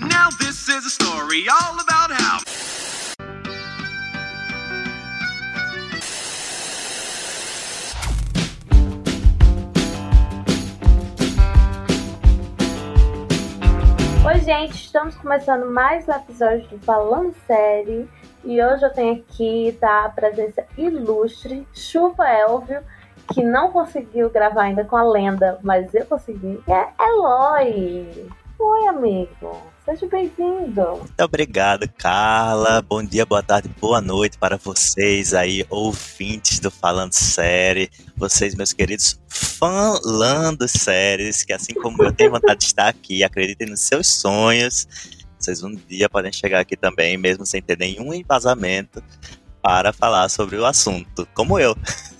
Now this is a story all about how. Oi, gente, estamos começando mais um episódio do Falando Série e hoje eu tenho aqui tá, a presença ilustre, Chuva Elvio, que não conseguiu gravar ainda com a lenda, mas eu consegui. É Eloy. Oi, amigo. Seja bem-vindo. Muito obrigado, Carla. Bom dia, boa tarde, boa noite para vocês aí, ouvintes do Falando Série. Vocês, meus queridos, falando séries, que assim como eu tenho vontade de estar aqui, acreditem nos seus sonhos. Vocês um dia podem chegar aqui também, mesmo sem ter nenhum embasamento, para falar sobre o assunto, como eu.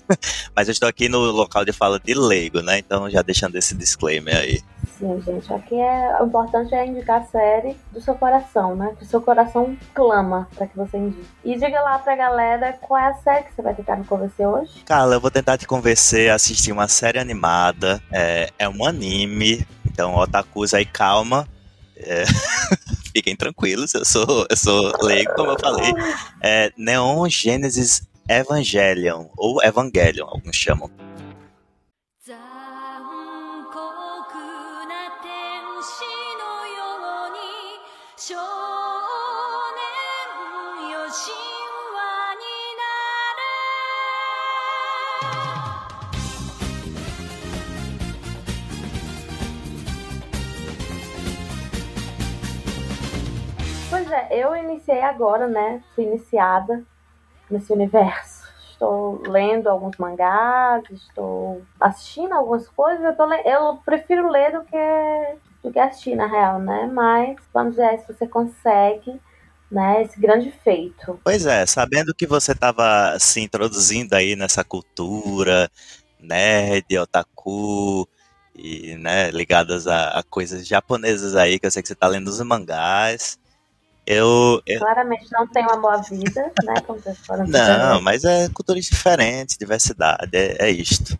Mas eu estou aqui no local de fala de leigo, né? Então já deixando esse disclaimer aí. Sim, gente, aqui é o importante é indicar a série do seu coração, né? Que o seu coração clama para que você indique. E diga lá pra galera qual é a série que você vai tentar me convencer hoje. Carla, eu vou tentar te convencer a assistir uma série animada. É, é um anime. Então, otakus aí, calma. É, fiquem tranquilos, eu sou, eu sou leigo, como eu falei. É Neon Genesis Evangelion, ou Evangelion, alguns chamam. Pois é, eu iniciei agora, né? Fui iniciada nesse universo. Estou lendo alguns mangás, estou assistindo algumas coisas. Eu, le- eu prefiro ler do que, do que assistir, na real, né? Mas vamos ver se você consegue, né? Esse grande feito. Pois é, sabendo que você estava se introduzindo aí nessa cultura nerd, otaku, e né, ligadas a, a coisas japonesas aí, que eu sei que você está lendo os mangás. Eu, eu- Claramente não tem uma boa vida, né? Como vocês foram Não, mas é culturas diferentes, diversidade, é, é isto.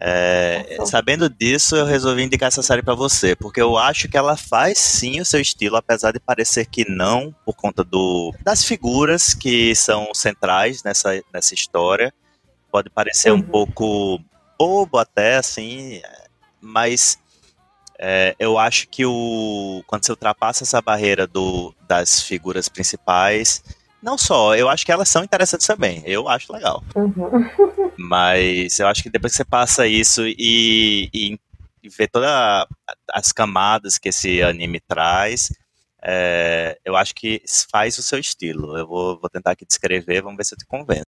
É, Nossa. sabendo disso, eu resolvi indicar essa série pra você, porque eu acho que ela faz sim o seu estilo, apesar de parecer que não, por conta do, das figuras que são centrais nessa, nessa história. Pode parecer um Uhum. pouco bobo até, assim, mas é, eu acho que o, quando você ultrapassa essa barreira do, das figuras principais, não só, eu acho que elas são interessantes também, eu acho legal. Uhum. Mas eu acho que depois que você passa isso e, e, e vê todas as camadas que esse anime traz, é, eu acho que faz o seu estilo. Eu vou, vou tentar aqui descrever, vamos ver se eu te convenço.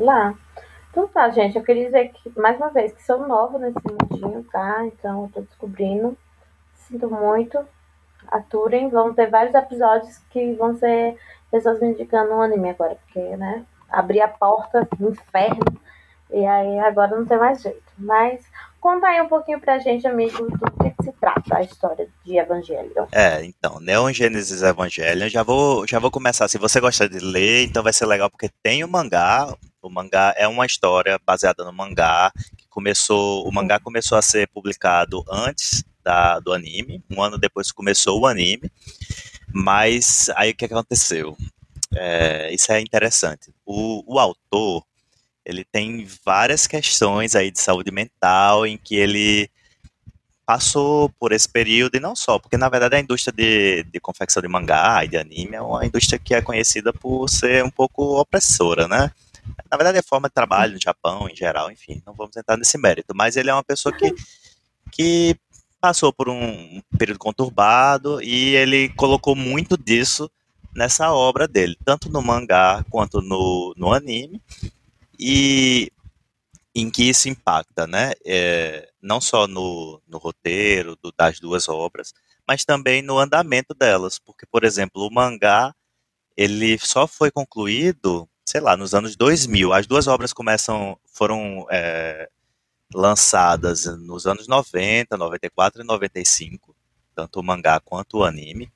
Lá. Então tá, gente, eu queria dizer que, mais uma vez, que sou nova nesse mundinho, tá? Então eu tô descobrindo. Sinto muito. Aturem. Vão ter vários episódios que vão ser pessoas me indicando um anime agora, porque, né? Abri a porta do inferno. E aí agora não tem mais jeito. Mas conta aí um pouquinho pra gente, amigo, do que, se trata a história de Evangelho. É, então, Neon Genesis Evangelion, já vou, já vou começar. Se você gosta de ler, então vai ser legal porque tem o mangá. O mangá é uma história baseada no mangá que começou, o mangá começou a ser publicado antes da, do anime, um ano depois começou o anime. Mas aí o que aconteceu? É, isso é interessante. O, o autor ele tem várias questões aí de saúde mental em que ele passou por esse período e não só, porque na verdade a indústria de, de confecção de mangá e de anime é uma indústria que é conhecida por ser um pouco opressora, né? Na verdade é forma de trabalho no Japão em geral, enfim, não vamos entrar nesse mérito, mas ele é uma pessoa que, que passou por um período conturbado e ele colocou muito disso nessa obra dele, tanto no mangá quanto no, no anime, e em que isso impacta, né? É, não só no, no roteiro do, das duas obras, mas também no andamento delas, porque, por exemplo, o mangá ele só foi concluído, sei lá, nos anos 2000. As duas obras começam, foram é, lançadas nos anos 90, 94 e 95, tanto o mangá quanto o anime.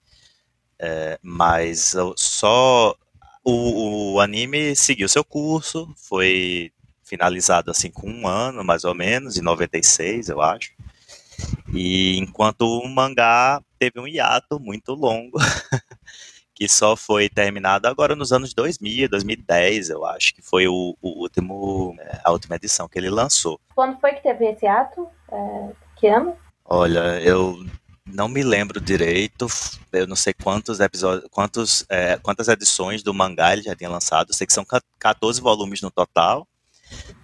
É, mas só o, o anime seguiu seu curso, foi finalizado assim com um ano, mais ou menos, em 96, eu acho. E enquanto o mangá teve um hiato muito longo, que só foi terminado agora nos anos 2000, 2010, eu acho que foi o, o último, é, a última edição que ele lançou. Quando foi que teve esse ato? É, que ano? Olha, eu não me lembro direito, eu não sei quantos episódios, quantos, é, quantas edições do mangá ele já tinha lançado, eu sei que são 14 volumes no total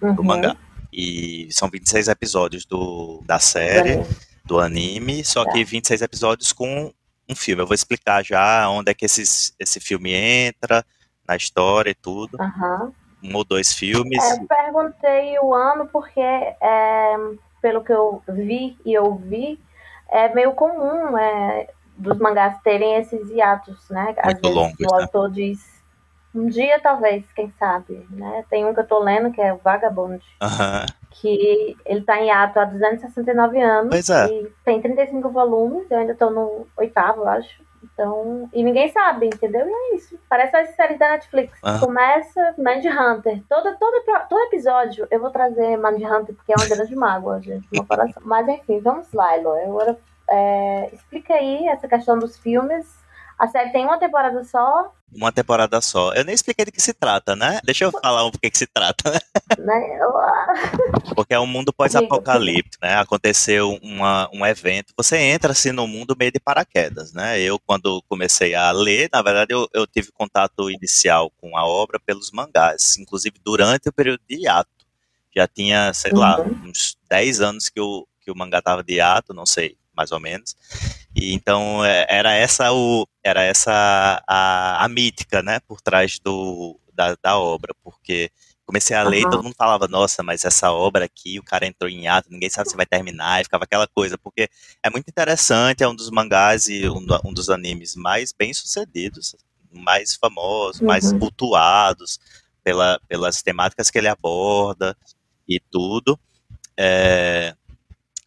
Uhum. do mangá. E são 26 episódios do, da série, Uhum. do anime, só que 26 episódios com um filme. Eu vou explicar já onde é que esses, esse filme entra na história e tudo. Aham. Um ou dois filmes. É, eu perguntei o ano porque, é, pelo que eu vi e ouvi, é meio comum é, dos mangás terem esses hiatos, né? Às Muito longos, o né? autor diz um dia, talvez, quem sabe, né? Tem um que eu tô lendo, que é o Vagabond, Aham. Que ele tá em hiato há 269 anos Pois é. e tem 35 volumes, eu ainda tô no oitavo, acho. Então, e ninguém sabe, entendeu? E é isso. Parece as séries da Netflix. Aham. Começa Manhunter. Todo, todo, todo episódio eu vou trazer Manhunter, porque é uma grande mágoa, gente, no meu coração. Mas enfim, vamos lá, Elo. Agora, é, explica aí essa questão dos filmes. A série tem uma temporada só, Uma temporada só. Eu nem expliquei de que se trata, né? Deixa eu falar um do que se trata, né? né? Eu- Porque é um mundo pós-apocalíptico, né? Aconteceu uma, um evento. Você entra assim no mundo meio de paraquedas, né? Eu, quando comecei a ler, na verdade, eu, eu tive contato inicial com a obra pelos mangás, inclusive durante o período de hiato. Já tinha, sei lá, Uhum. uns 10 anos que o, que o mangá tava de hiato, não sei, mais ou menos. E então é, era essa o era essa a, a mítica, né, por trás do da, da obra, porque comecei a ler e todo mundo falava, nossa, mas essa obra aqui, o cara entrou em ato, ninguém sabe se vai terminar, e ficava aquela coisa, porque é muito interessante, é um dos mangás e um, um dos animes mais bem sucedidos, mais famosos, mais Uhum. cultuados pela, pelas temáticas que ele aborda e tudo. É,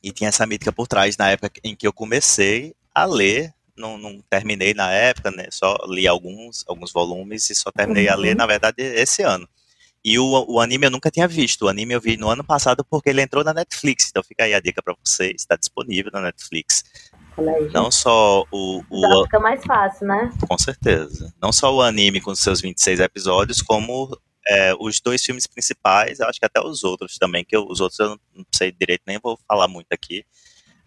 e tinha essa mítica por trás na época em que eu comecei a ler. Não, não terminei na época, né? Só li alguns, alguns volumes e só terminei a ler, Uhum. na verdade, esse ano. E o, o anime eu nunca tinha visto. O anime eu vi no ano passado porque ele entrou na Netflix. Então fica aí a dica pra vocês. Está disponível na Netflix. Aí. Não só o, o, Já fica mais fácil, né? com certeza. Não só o anime com seus 26 episódios, como é, os dois filmes principais, eu acho que até os outros também, que eu- os outros eu não, sei direito, nem vou falar muito aqui,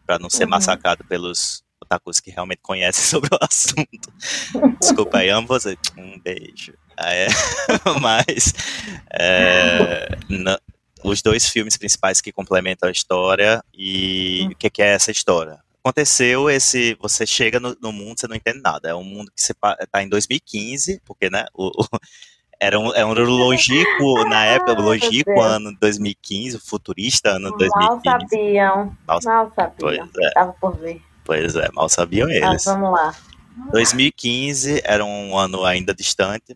para não ser Uhum. massacrado pelos otakus que realmente conhecem sobre o assunto. Desculpa aí, amo você. Um beijo. Ah, é, mas é, os dois filmes principais que complementam a história e o que, que é essa história? Aconteceu esse, você chega no, no mundo, você não entende nada. É um mundo que você tá em 2015, porque né, o, o- era um, é um longínquo na época, Ah, meu longínquo ano 2015, o futurista ano Mal 2015. sabiam. Mal- Mal sabiam. é, Tava por ver. pois é, mal sabiam Ah, eles. vamos lá. 2015 era um ano ainda distante,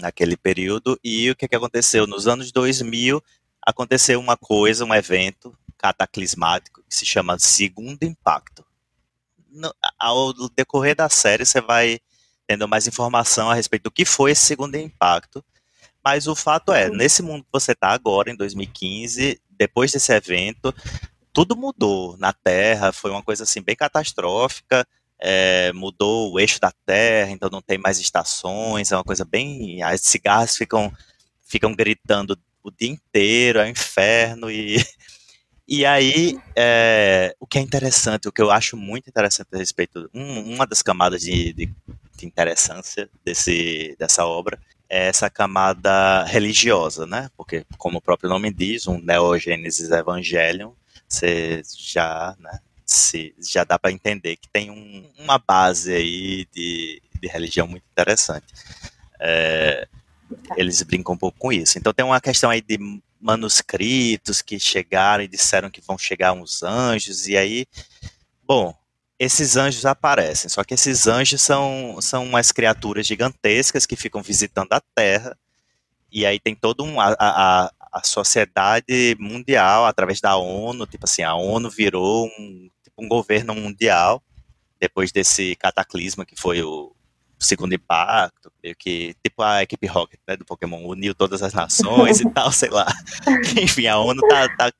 naquele período, e o que, que aconteceu? Nos anos 2000, aconteceu uma coisa, um evento cataclismático, que se chama Segundo Impacto. No- ao decorrer da série, você vai tendo mais informação a respeito do que foi esse Segundo Impacto, mas o fato é, nesse mundo que você está agora, em 2015, depois desse evento, tudo mudou na Terra, foi uma coisa assim bem catastrófica, é, mudou o eixo da Terra, então não tem mais estações, é uma coisa bem. As cigarras ficam, ficam gritando o dia inteiro, é um inferno. E, e aí, é, o que é interessante, o que eu acho muito interessante a respeito, um- uma das camadas de, de, de interessância desse, dessa obra é essa camada religiosa, né? Porque, como o próprio nome diz, um Neogênesis Evangelion, você já, né, se, já dá para entender que tem um- uma base aí de, de religião muito interessante. É, eles brincam um pouco com isso. Então tem uma questão aí de manuscritos que chegaram e disseram que vão chegar uns anjos, e aí, bom, esses anjos aparecem, só que esses anjos são, são umas criaturas gigantescas que ficam visitando a Terra, e aí tem todo um. A, a, a sociedade mundial, através da ONU, tipo assim, a ONU virou um, tipo, um governo mundial depois desse cataclisma que foi o segundo impacto, meio que tipo a equipe Rocket, né, do Pokémon, uniu todas as nações e tal, sei lá. Enfim, a ONU tá, tá-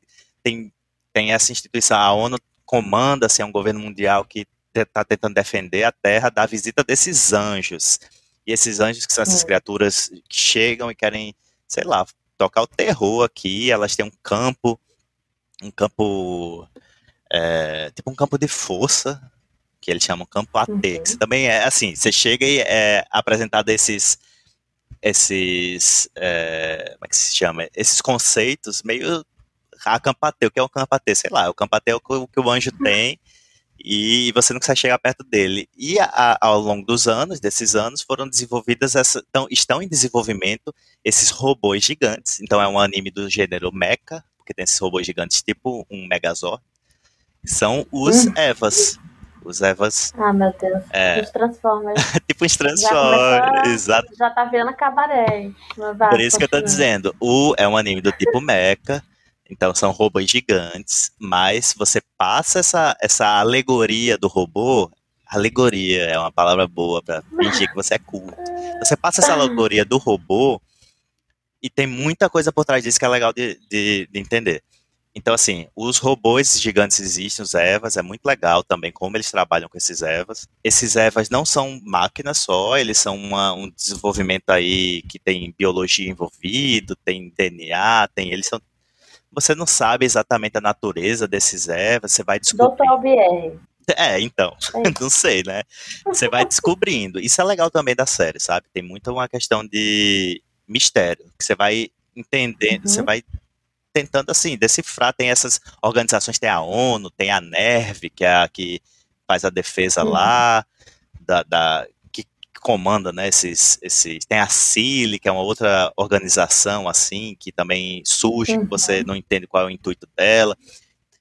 tem, tem essa instituição, a ONU comanda, assim, é um governo mundial que está tentando defender a Terra da visita desses anjos. E esses anjos, que são essas Hum. criaturas que chegam e querem, sei lá, tocar o terror aqui, elas têm um campo, um campo, é, tipo um campo de força, que eles chamam campo AT, Uhum. que você também é, assim, você chega e é apresentado esses, esses, é, como é que se chama? Esses conceitos meio a campateu, o que é o campateu? Sei lá, o campateu é o que o- que o anjo tem e você não consegue chegar perto dele. E a- a- ao longo dos anos, desses anos, foram desenvolvidas essa, então, estão em desenvolvimento esses robôs gigantes. Então é um anime do gênero mecha, porque tem esses robôs gigantes tipo um Megazord. São os Hum. Evas. Os Evas, Ah, meu Deus. É. Os Transformers. tipo Já começou Transformers, a- exato. Já tá virando cabaré. Mas vai, Por isso que eu tô continua. dizendo, o é um anime do tipo mecha, então são robôs gigantes, mas você passa essa, essa alegoria do robô, alegoria é uma palavra boa pra fingir que você é cool. Você passa essa alegoria do robô e tem muita coisa por trás disso que é legal de, de, de entender. Então, assim, os robôs gigantes existem, os Evas, é muito legal também como eles trabalham com esses Evas. Esses Evas não são máquinas só, eles são uma- um desenvolvimento aí que tem biologia envolvido, tem DNA, tem. Eles são. Você não sabe exatamente a natureza desses Evas, você vai descobrir. Doutor BR. É, então, É. não sei, né? Você vai descobrindo. Isso é legal também da série, sabe? Tem muito uma questão de mistério, que você vai entendendo, Uhum. você vai tentando, assim, decifrar. Tem essas organizações, tem a ONU, tem a NERV, que é a que faz a defesa Uhum. lá, da, da- comanda, né, esses, esses... Tem a CILI, que é uma outra organização, assim, que também surge, que Uhum. você não entende qual é o intuito dela.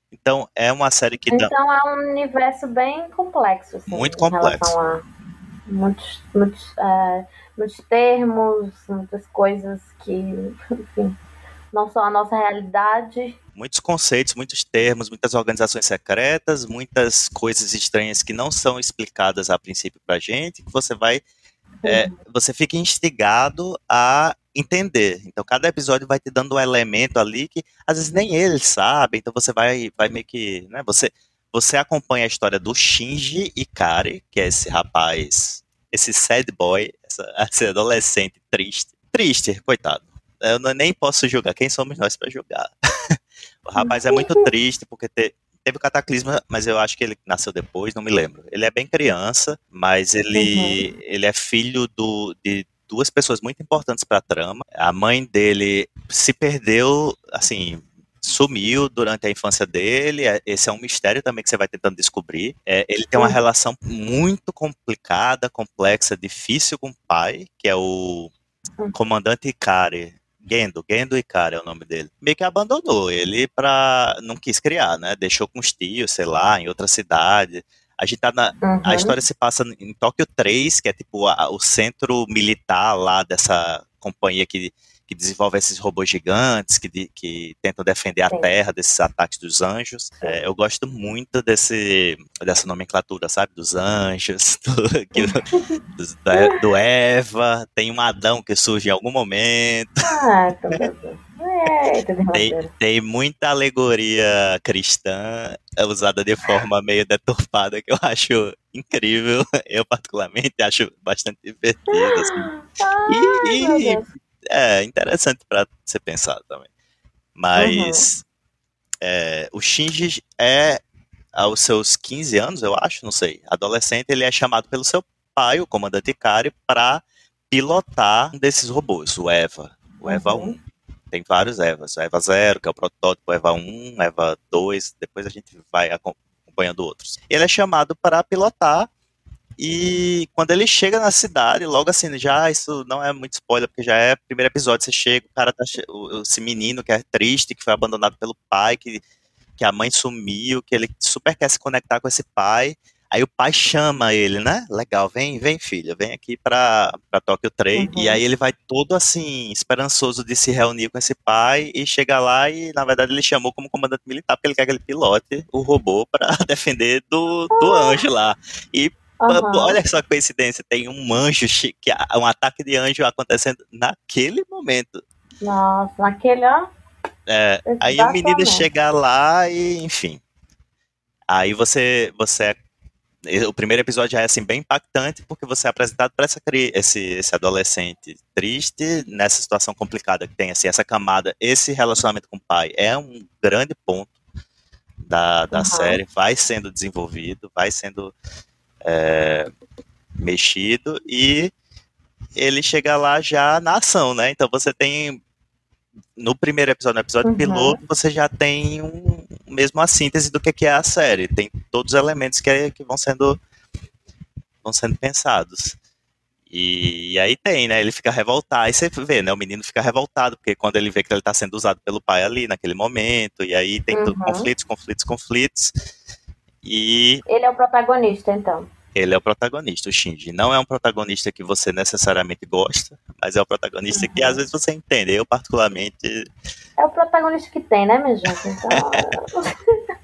Então, é uma série que dá... Então é um universo bem complexo. Assim, Muito complexo. a muitos, muitos, é, muitos termos, muitas coisas que, enfim, não são a nossa realidade. Muitos conceitos, muitos termos, muitas organizações secretas, muitas coisas estranhas que não são explicadas a princípio pra gente, que você vai, é, você fica instigado a entender. Então cada episódio vai te dando um elemento ali que às vezes nem eles sabem, então você vai, vai meio que, né, você, você acompanha a história do Shinji Ikari, que é esse rapaz, esse sad boy, essa, esse adolescente triste, triste, coitado. Eu não- nem posso julgar, quem somos nós pra julgar? O rapaz é muito triste porque te- teve o cataclisma, mas eu acho que ele nasceu depois, não me lembro. Ele é bem criança, mas ele, ele é filho do, de duas pessoas muito importantes para a trama. A mãe dele se perdeu, assim, sumiu durante a infância dele. É- Esse é um mistério também que você vai tentando descobrir. É, ele tem uma Uhum. relação muito complicada, complexa, difícil com o pai, que é o Uhum. comandante Ikari. Gendo, Gendo Ikari é o nome dele. Meio que abandonou ele pra. não quis criar, né? Deixou com os tios, sei lá, em outra cidade. A gente tá na, Uhum. a história se passa em Tóquio 3, que é tipo a- o centro militar lá dessa companhia que, que desenvolve esses robôs gigantes, que, de- que tentam defender a Sim. Terra desses ataques dos anjos. É, eu gosto muito desse, dessa nomenclatura, sabe? Dos anjos, do, que- da- do Eva, tem um Adão que surge em algum momento. Ah, beleza. Eita, Tem, tem muita alegoria cristã é, usada de forma meio deturpada que eu acho incrível. Eu, particularmente, acho bastante divertido. Assim. Ai, E- e-. É interessante para ser pensado também. Mas é, o Shinji é, aos seus 15 anos, eu acho, não sei, adolescente, ele é chamado pelo seu pai, o comandante Ikari, para pilotar um desses robôs, o Eva, o Eva Uhum. 1. Tem vários Evas, o Eva 0, que é o protótipo, o Eva 1, Eva 2, depois a gente vai acom- acompanhando outros. Ele é chamado para pilotar e quando ele chega na cidade, logo assim, já isso não é muito spoiler, porque já é o primeiro episódio, você chega, o cara tá esse menino que é triste, que foi abandonado pelo pai, que, que a mãe sumiu, que ele super quer se conectar com esse pai. Aí o pai chama ele, né? Legal, vem, vem, filha, vem aqui pra, pra Tóquio 3. Uhum. E aí ele vai todo assim, esperançoso de se reunir com esse pai e chega lá e, na verdade, ele chamou como comandante militar, porque ele quer que ele pilote o robô pra defender do, do anjo lá. E Aham. Olha só a coincidência, tem um anjo, que um ataque de anjo acontecendo naquele momento. Nossa, naquele, ó. É, aí o menino chega lá e, enfim. Aí você, você é, o primeiro episódio já é assim bem impactante porque você é apresentado para essa esse, esse adolescente triste nessa situação complicada que tem assim essa camada, esse relacionamento com o pai é um grande ponto da, da uhum. série, vai sendo desenvolvido, vai sendo é, mexido e ele chega lá já na ação, né? Então você tem no primeiro episódio, no episódio uhum. piloto, você já tem um, mesmo a síntese do que é a série. Tem todos os elementos que, que vão sendo vão sendo pensados. E, e, aí tem, né? Ele fica revoltado. Aí você vê, né? O menino fica revoltado, porque quando ele vê que ele está sendo usado pelo pai ali naquele momento, e aí tem uhum. conflitos, conflitos, conflitos. E. Ele é o protagonista, então. Ele é o protagonista, o Shinji. Não é um protagonista que você necessariamente gosta, mas é o protagonista uhum. que às vezes você entende. Eu, particularmente. É o protagonista que tem, né, minha gente? Então.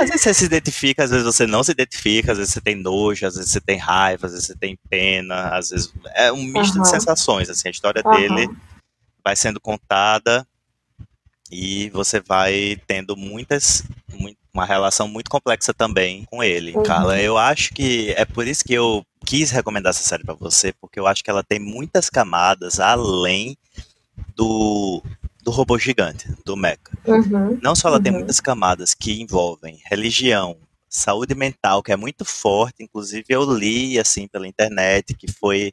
às vezes você se identifica, às vezes você não se identifica, às vezes você tem nojo, às vezes você tem raiva, às vezes você tem pena, às vezes. É um misto uhum. de sensações, assim. A história uhum. dele vai sendo contada e você vai tendo muitas, uma relação muito complexa também com ele, uhum. Carla. Eu acho que é por isso que eu quis recomendar essa série para você, porque eu acho que ela tem muitas camadas além do, do robô gigante, do Mecha. Uhum. Não só ela uhum. tem muitas camadas que envolvem religião, saúde mental, que é muito forte, inclusive eu li assim pela internet que foi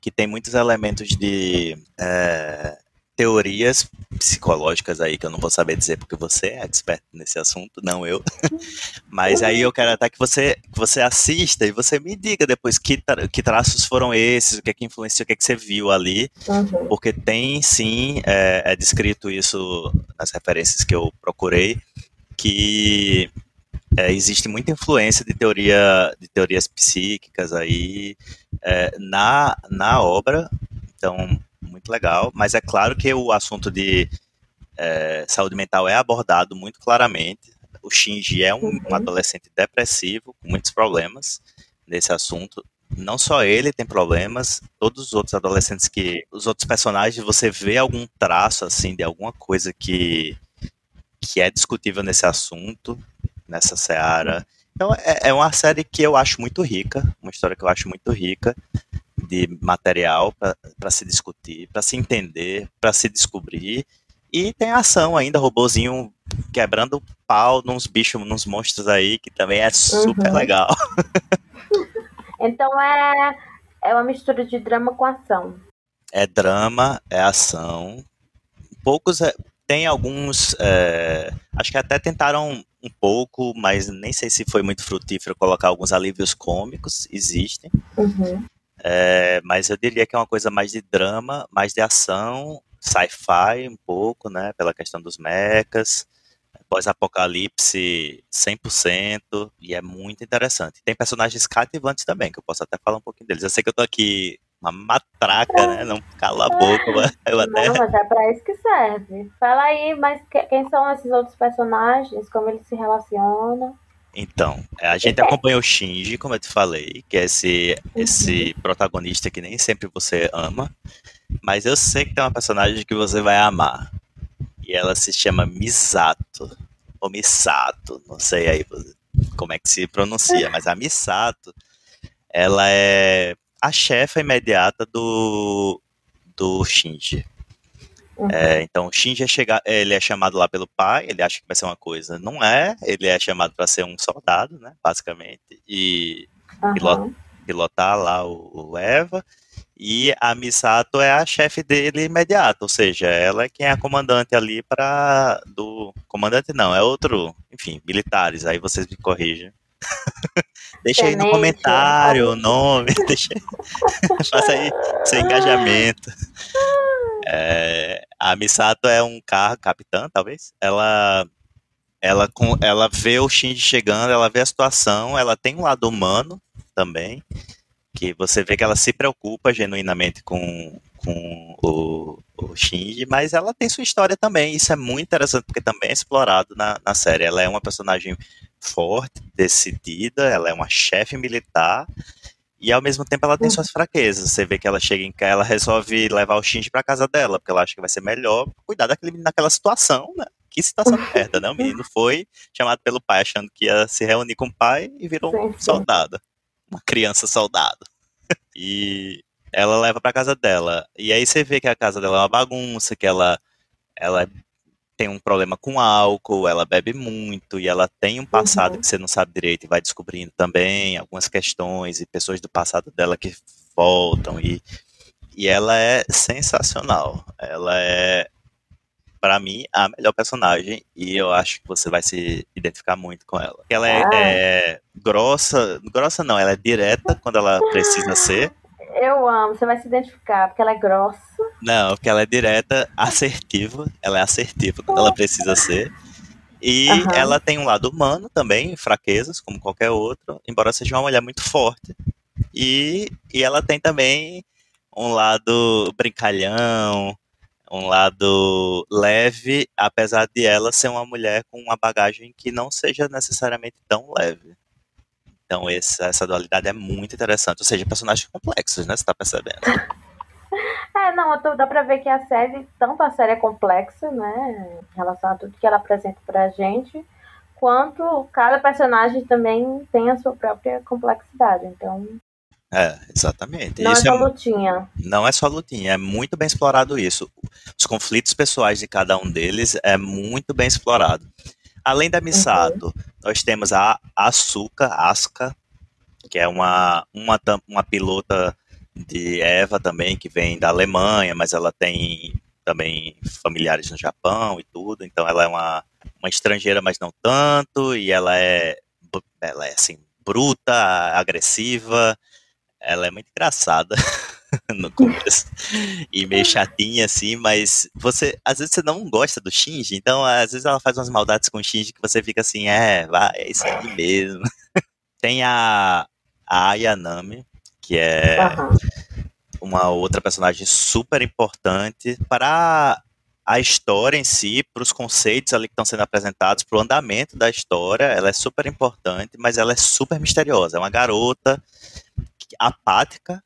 que tem muitos elementos de é, teorias psicológicas aí que eu não vou saber dizer porque você é expert nesse assunto, não eu. Mas aí eu quero até que você que você assista e você me diga depois que, tra que traços foram esses, o que é que influenciou, o que é que você viu ali, uhum. porque tem sim é, é descrito isso nas referências que eu procurei que é, existe muita influência de teoria de teorias psíquicas aí é, na na obra, então muito legal, mas é claro que o assunto de é, saúde mental é abordado muito claramente. O Shinji é um, um, uhum. adolescente depressivo, com muitos problemas nesse assunto. Não só ele tem problemas, todos os outros adolescentes que. Os outros personagens, você vê algum traço, assim, de alguma coisa que, que é discutível nesse assunto, nessa seara. Então, é, é uma série que eu acho muito rica, uma história que eu acho muito rica de material para se discutir, para se entender, para se descobrir. E tem ação ainda, robozinho quebrando pau nos bichos, nos monstros aí, que também é super uhum. legal. então é, é uma mistura de drama com ação. É drama, é ação. Poucos. É, tem alguns. É, acho que até tentaram um pouco, mas nem sei se foi muito frutífero colocar alguns alívios cômicos. Existem. Uhum. É, mas eu diria que é uma coisa mais de drama, mais de ação, sci-fi um pouco, né? Pela questão dos mechas, pós-apocalipse 100%, e é muito interessante. Tem personagens cativantes também, que eu posso até falar um pouquinho deles. Eu sei que eu tô aqui uma matraca, né? Não cala a boca. Mas eu até... Não, mas é pra isso que serve. Fala aí, mas quem são esses outros personagens? Como eles se relacionam? Então, a gente acompanha o Shinji, como eu te falei, que é esse, esse protagonista que nem sempre você ama, mas eu sei que tem uma personagem que você vai amar. E ela se chama Misato, ou Misato, não sei aí como é que se pronuncia, mas a Misato, ela é a chefa imediata do, do Shinji. Uhum. É, então, o Shinji é, chega, ele é chamado lá pelo pai, ele acha que vai ser uma coisa, não é, ele é chamado para ser um soldado, né, basicamente, e uhum. pilotar lá o, o, Eva, e a Misato é a chefe dele imediata, ou seja, ela é quem é a comandante ali para do comandante não, é outro, enfim, militares, aí vocês me corrigem. deixa aí no comentário o nome, deixa, faça aí seu engajamento. É, a Misato é um carro, capitã, talvez. Ela, ela, ela vê o Shinji chegando, ela vê a situação, ela tem um lado humano também, que você vê que ela se preocupa genuinamente com, com o, o Shinji, mas ela tem sua história também. Isso é muito interessante, porque também é explorado na, na série. Ela é uma personagem forte, decidida, ela é uma chefe militar, e ao mesmo tempo ela tem suas fraquezas. Você vê que ela chega em casa, ela resolve levar o Shinji pra casa dela, porque ela acha que vai ser melhor cuidar daquele menino naquela situação, né? que situação de merda, né? O menino foi chamado pelo pai achando que ia se reunir com o pai e virou um soldado. Uma criança soldado. E ela leva pra casa dela. E aí você vê que a casa dela é uma bagunça, que ela, ela tem um problema com álcool, ela bebe muito e ela tem um passado Uhum. que você não sabe direito e vai descobrindo também algumas questões e pessoas do passado dela que voltam e, e ela é sensacional. Ela é pra mim a melhor personagem e eu acho que você vai se identificar muito com ela. Ela é, Ah. é grossa, grossa não, ela é direta quando ela precisa ser. Eu amo, você vai se identificar, porque ela é grossa. Não, porque ela é direta, assertiva. Ela é assertiva quando ela precisa ser. E Aham. ela tem um lado humano também, fraquezas, como qualquer outro, embora seja uma mulher muito forte. E, e ela tem também um lado brincalhão, um lado leve, apesar de ela ser uma mulher com uma bagagem que não seja necessariamente tão leve. Então essa, essa dualidade é muito interessante. Ou seja, personagens complexos, né? Você tá percebendo? É, não, tô- dá pra ver que a série, tanto a série é complexa, né, em relação a tudo que ela apresenta pra gente, quanto cada personagem também tem a sua própria complexidade. Então, É, exatamente. não Isso é é só lutinha. Não é só lutinha, é muito bem explorado isso. Os conflitos pessoais de cada um deles é muito bem explorado. Além da Misato, nós temos a Asuka, Asuka, que é uma, uma, uma pilota de Eva também, que vem da Alemanha, mas ela tem também familiares no Japão e tudo, então ela é uma, uma estrangeira, mas não tanto, e ela é, ela é assim, bruta, agressiva, ela é muito engraçada no começo e meio chatinha assim, mas você às vezes você não gosta do Shinji, então às vezes ela faz umas maldades com o Shinji que você fica assim, é, vai, é isso aí mesmo. Tem a, a Ayanami, que é uma outra personagem super importante para a história em si, para os conceitos ali que estão sendo apresentados, para o andamento da história. Ela é super importante, mas ela é super misteriosa. É uma garota apática.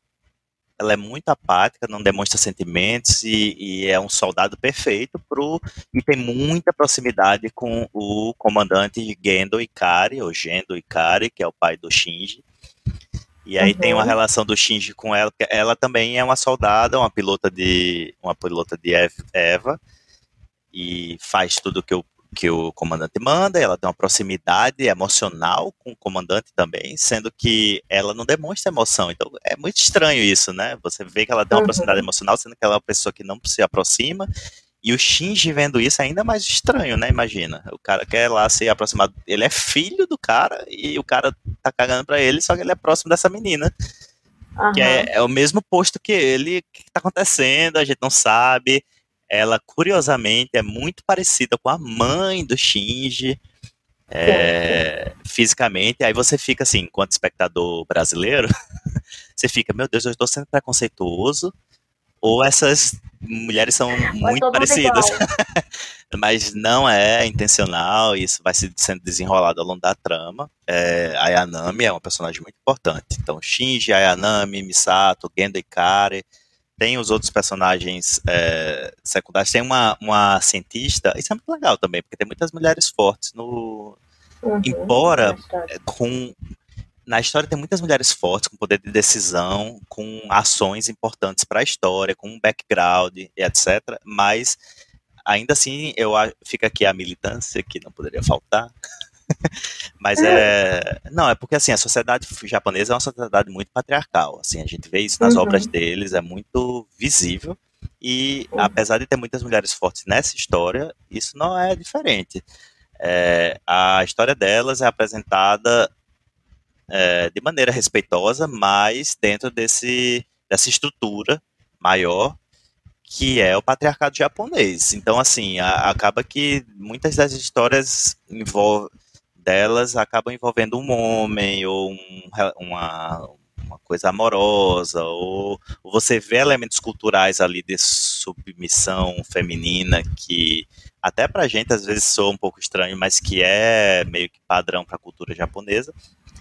Ela é muito apática, não demonstra sentimentos e, e é um soldado perfeito pro, e tem muita proximidade com o comandante Gendo Ikari, ou Gendo Ikari, que é o pai do Shinji. E aí Uhum. tem uma relação do Shinji com ela, porque ela também é uma soldada, uma pilota de uma pilota de Ev- Eva e faz tudo que o que o comandante manda, ela tem uma proximidade emocional com o comandante também, sendo que ela não demonstra emoção. Então é muito estranho isso, né? Você vê que ela tem uma Uhum. proximidade emocional, sendo que ela é uma pessoa que não se aproxima. E o Shinji vendo isso é ainda mais estranho, né? Imagina. O cara quer lá se aproximar. Ele é filho do cara e o cara tá cagando pra ele, só que ele é próximo dessa menina Aham. que é, é o mesmo posto que ele. O que está acontecendo? A gente não sabe. Ela, curiosamente, é muito parecida com a mãe do Shinji. é, fisicamente, aí você fica assim, enquanto espectador brasileiro, você fica, meu Deus, eu estou sendo preconceituoso, ou essas mulheres são muito mundo parecidas. Mas não é intencional, isso vai se- sendo desenrolado ao longo da trama. É, a é uma personagem muito importante. Então, Shinji, Ayanami, Misato, Gendo Ikari. Tem os outros personagens é, secundários. Tem uma, uma cientista. Isso é muito legal também, porque tem muitas mulheres fortes no. Uhum. Embora Na história. Com, na história tem muitas mulheres fortes, com poder de decisão, com ações importantes para a história, com um background e etc. Mas ainda assim, eu fica aqui a militância que não poderia faltar. Mas é. Não, é porque assim, a sociedade japonesa é uma sociedade muito patriarcal. Assim, a gente vê isso nas Uhum. obras deles, é muito visível. E apesar de ter muitas mulheres fortes nessa história, isso não é diferente. É, a história delas é apresentada é, de maneira respeitosa, mas dentro desse, dessa estrutura maior que é o patriarcado japonês. Então, assim, a- acaba que muitas das histórias envol- delas acabam envolvendo um homem ou um uma, uma coisa amorosa, ou, ou você vê elementos culturais ali de submissão feminina que até pra gente às vezes soa um pouco estranho, mas que é meio que padrão pra cultura japonesa.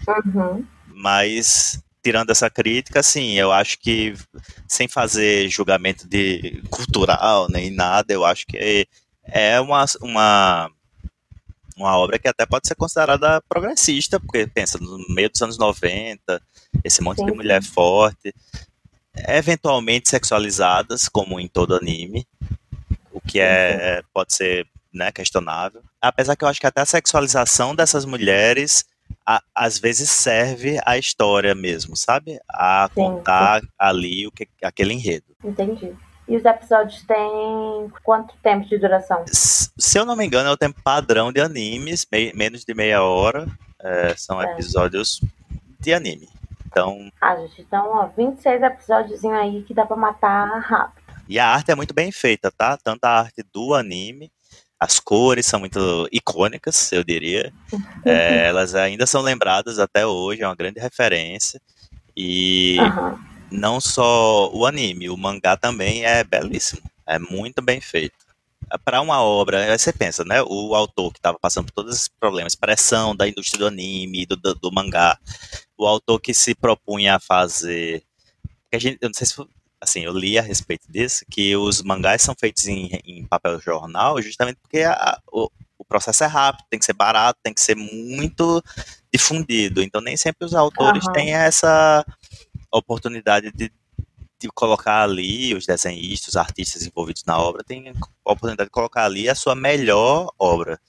Uhum. Mas tirando essa crítica, assim, eu acho que sem fazer julgamento de cultural nem nada, eu acho que é uma, uma, uma obra que até pode ser considerada progressista, porque pensa no meio dos anos 90, esse monte Sim, de mulher forte, eventualmente sexualizadas, como em todo anime, o que é, pode ser né, questionável. Apesar que eu acho que até a sexualização dessas mulheres a- às vezes serve à história mesmo, sabe? A Sim, contar ali o que, aquele enredo. Entendi. E os episódios têm quanto tempo de duração? Se eu não me engano, é o tempo padrão de animes, mei- menos de meia hora. é, são É. episódios de anime. Então, Ah, gente, então, ó, 26 episódios aí que dá pra matar rápido. e a arte é muito bem feita, tá? Tanto a arte do anime, as cores são muito icônicas, eu diria. É, elas ainda são lembradas até hoje, é uma grande referência. E Aham. Não só o anime, o mangá também é belíssimo. É muito bem feito. Para uma obra, você pensa, né? O autor que estava passando por todos esses problemas, pressão da indústria do anime, do, do, do mangá, o autor que se propunha a fazer. que a gente, eu não sei se assim, eu li a respeito disso, que os mangás são feitos em, em papel jornal justamente porque a- o, o processo é rápido, tem que ser barato, tem que ser muito difundido. Então nem sempre os autores Aham. têm essa oportunidade de, de colocar ali os desenhistas, os artistas envolvidos na obra, têm a oportunidade de colocar ali a sua melhor obra.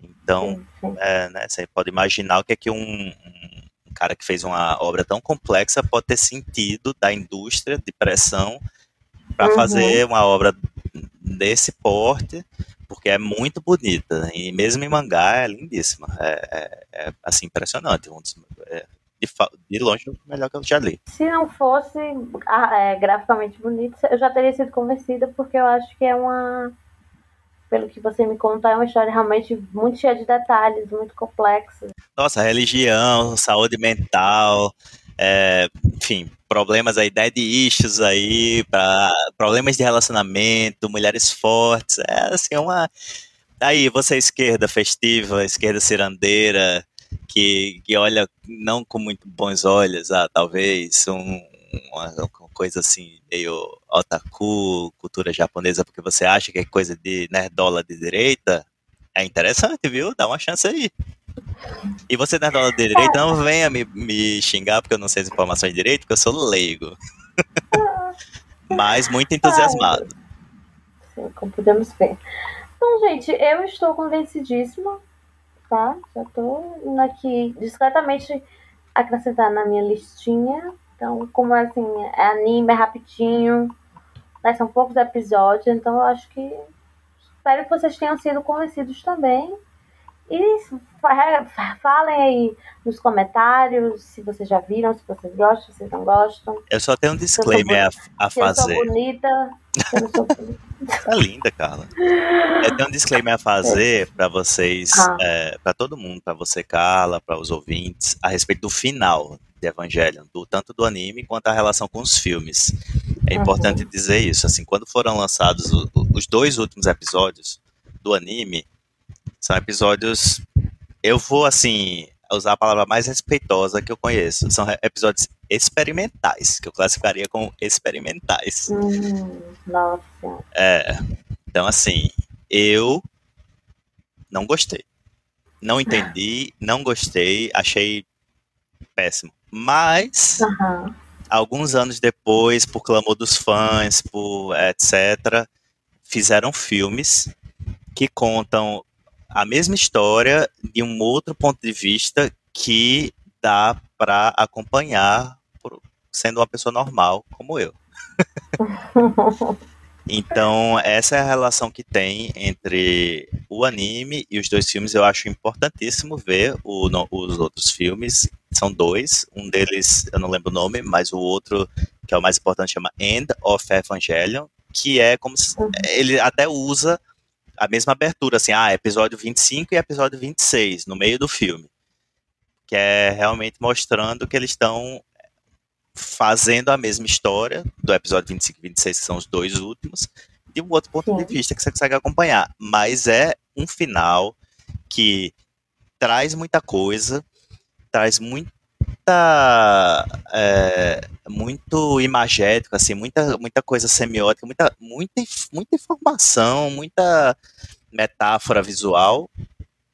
Então, é, né, você pode imaginar o que é que um, um cara que fez uma obra tão complexa pode ter sentido da indústria de pressão para Uhum. fazer uma obra desse porte, porque é muito bonita e mesmo em mangá é lindíssima, é, é- é, assim impressionante, um dos- é, de, de longe o melhor que eu já li. Se não fosse ah, é, graficamente bonito, eu já teria sido convencida, porque eu acho que é uma. Pelo que você me conta, é uma história realmente muito cheia de detalhes, muito complexa. Nossa, religião, saúde mental, é, enfim, problemas aí, dead issues aí, pra, problemas de relacionamento, mulheres fortes, é assim, uma... Aí, você é esquerda festiva, esquerda cirandeira, que, que olha não com muito bons olhos, ah, talvez, um, uma, uma coisa assim, meio otaku, cultura japonesa, porque você acha que é coisa de nerdola de direita, é interessante, viu? Dá uma chance aí. E você na aula de direito, não venha me, me xingar porque eu não sei as informações direito, porque eu sou leigo. Mas muito entusiasmado. Sim, como podemos ver. Então, gente, eu estou convencidíssima, tá? Já estou indo aqui discretamente acrescentar na minha listinha. Então, como é assim, é anime, é rapidinho, né, são poucos episódios, então eu acho que espero que vocês tenham sido convencidos também. E fa- falem aí nos comentários se vocês já viram, se vocês gostam, se vocês não gostam. Eu só tenho um disclaimer a, a Se eu sou fazer. bonita, eu não sou bonita. Tá linda, Carla. Eu tenho um disclaimer a fazer para vocês, Ah. é, para todo mundo, para você, Carla, para os ouvintes, a respeito do final de Evangelion, do, tanto do anime quanto a relação com os filmes. É Uhum. importante dizer isso. Assim, quando foram lançados os dois últimos episódios do anime, são episódios. Eu vou, assim, usar a palavra mais respeitosa que eu conheço. São episódios experimentais, que eu classificaria como experimentais. Hum, nossa. É. Então, assim, eu não gostei. Não entendi, não gostei, achei péssimo. Mas, Aham. alguns anos depois, por clamor dos fãs, por etc., fizeram filmes que contam a mesma história de um outro ponto de vista que dá para acompanhar por- sendo uma pessoa normal como eu. Então, essa é a relação que tem entre o anime e os dois filmes. Eu acho importantíssimo ver o- no- os outros filmes. São dois. Um deles, eu não lembro o nome, mas o outro, que é o mais importante, chama End of Evangelion, que é como se. Uhum. Ele até usa a mesma abertura, assim, ah, episódio 25 e episódio 26, no meio do filme. Que é realmente mostrando que eles estão fazendo a mesma história do episódio 25 e 26, que são os dois últimos, de um outro ponto Sim. de vista que você consegue acompanhar. Mas é um final que traz muita coisa, traz muita. é, muito imagético, assim, muita, muita coisa semiótica, muita, muita, muita informação, muita metáfora visual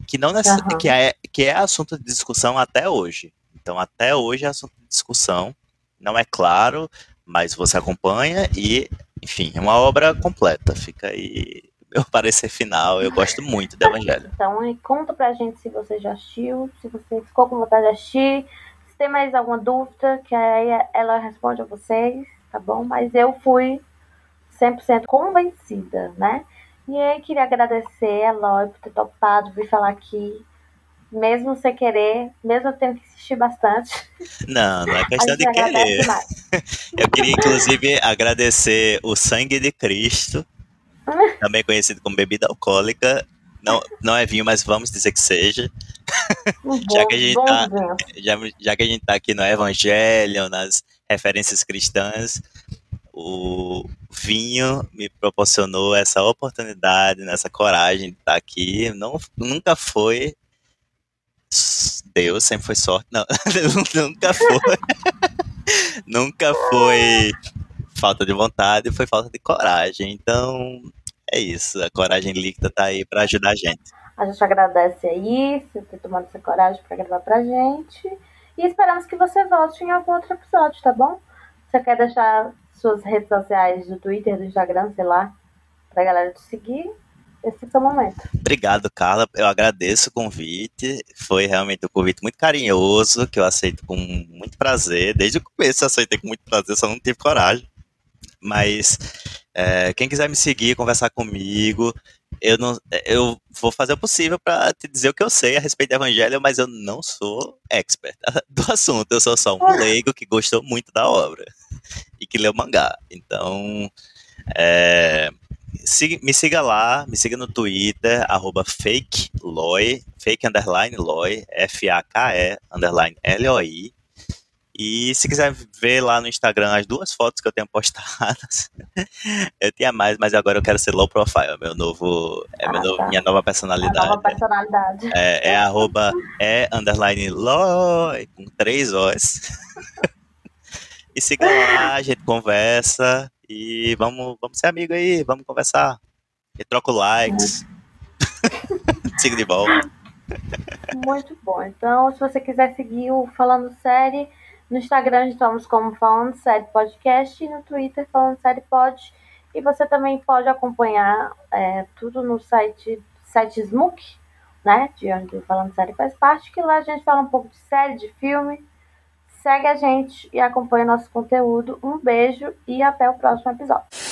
que não necess... Aham. que, é, que é assunto de discussão até hoje. Então, até hoje é assunto de discussão. Não é claro, mas você acompanha e, enfim, é uma obra completa. Fica aí meu parecer final. Eu gosto muito do Evangelho. Então, conta pra gente se você já assistiu, se você ficou com vontade de assistir, tem mais alguma dúvida, que aí ela responde a vocês, tá bom? Mas eu fui 100% convencida, né? E aí, queria agradecer a Eloy por ter topado vir falar aqui, mesmo sem querer, mesmo eu tendo que assistir bastante. Não, não é questão de querer. Eu queria, inclusive, agradecer o Sangue de Cristo, também conhecido como bebida alcoólica. Não, não é vinho, mas vamos dizer que seja. Já que a gente tá-. Já, já que a gente tá aqui no Evangelho, nas referências cristãs, o vinho me proporcionou essa oportunidade, nessa coragem de estar aqui. Não, nunca foi Deus, sempre foi sorte. Não, nunca foi. nunca foi falta de vontade, foi falta de coragem. Então, é isso. A coragem líquida tá aí para ajudar a gente. A gente agradece aí, você ter tomado essa coragem para gravar pra gente. E esperamos que você volte em algum outro episódio, tá bom? Você quer deixar suas redes sociais do Twitter, do Instagram, sei lá, pra galera te seguir? Esse é o momento. Obrigado, Carla. Eu agradeço o convite. Foi realmente um convite muito carinhoso, que eu aceito com muito prazer. Desde o começo eu aceitei com muito prazer, só não tive coragem. Mas é, quem quiser me seguir, conversar comigo, eu, não, eu vou fazer o possível para te dizer o que eu sei a respeito do evangelho, mas eu não sou expert do assunto. Eu sou só um leigo que gostou muito da obra e que leu mangá. Então, é, me siga lá, me siga no Twitter, arroba fakeloy, fake underline loy, F-A-K-E underline L-O-I. E se quiser ver lá no Instagram as duas fotos que eu tenho postadas, eu tinha mais, mas agora eu quero ser low profile, meu novo, é meu Ah, novo- tá. minha nova A personalidade. nova personalidade. É, é arroba é underline loy, com três Os. e siga lá, a gente conversa e vamos, vamos ser amigos aí, vamos conversar. E troca o likes. siga de volta. Muito bom. Então, se você quiser seguir o Falando Série, no Instagram estamos como Falando Série Podcast e no Twitter Falando Série Pod. E você também pode acompanhar é, tudo no site, site Smook, né? De onde o Falando Série faz parte, que lá a gente fala um pouco de série, de filme. Segue a gente e acompanha nosso conteúdo. Um beijo e até o próximo episódio.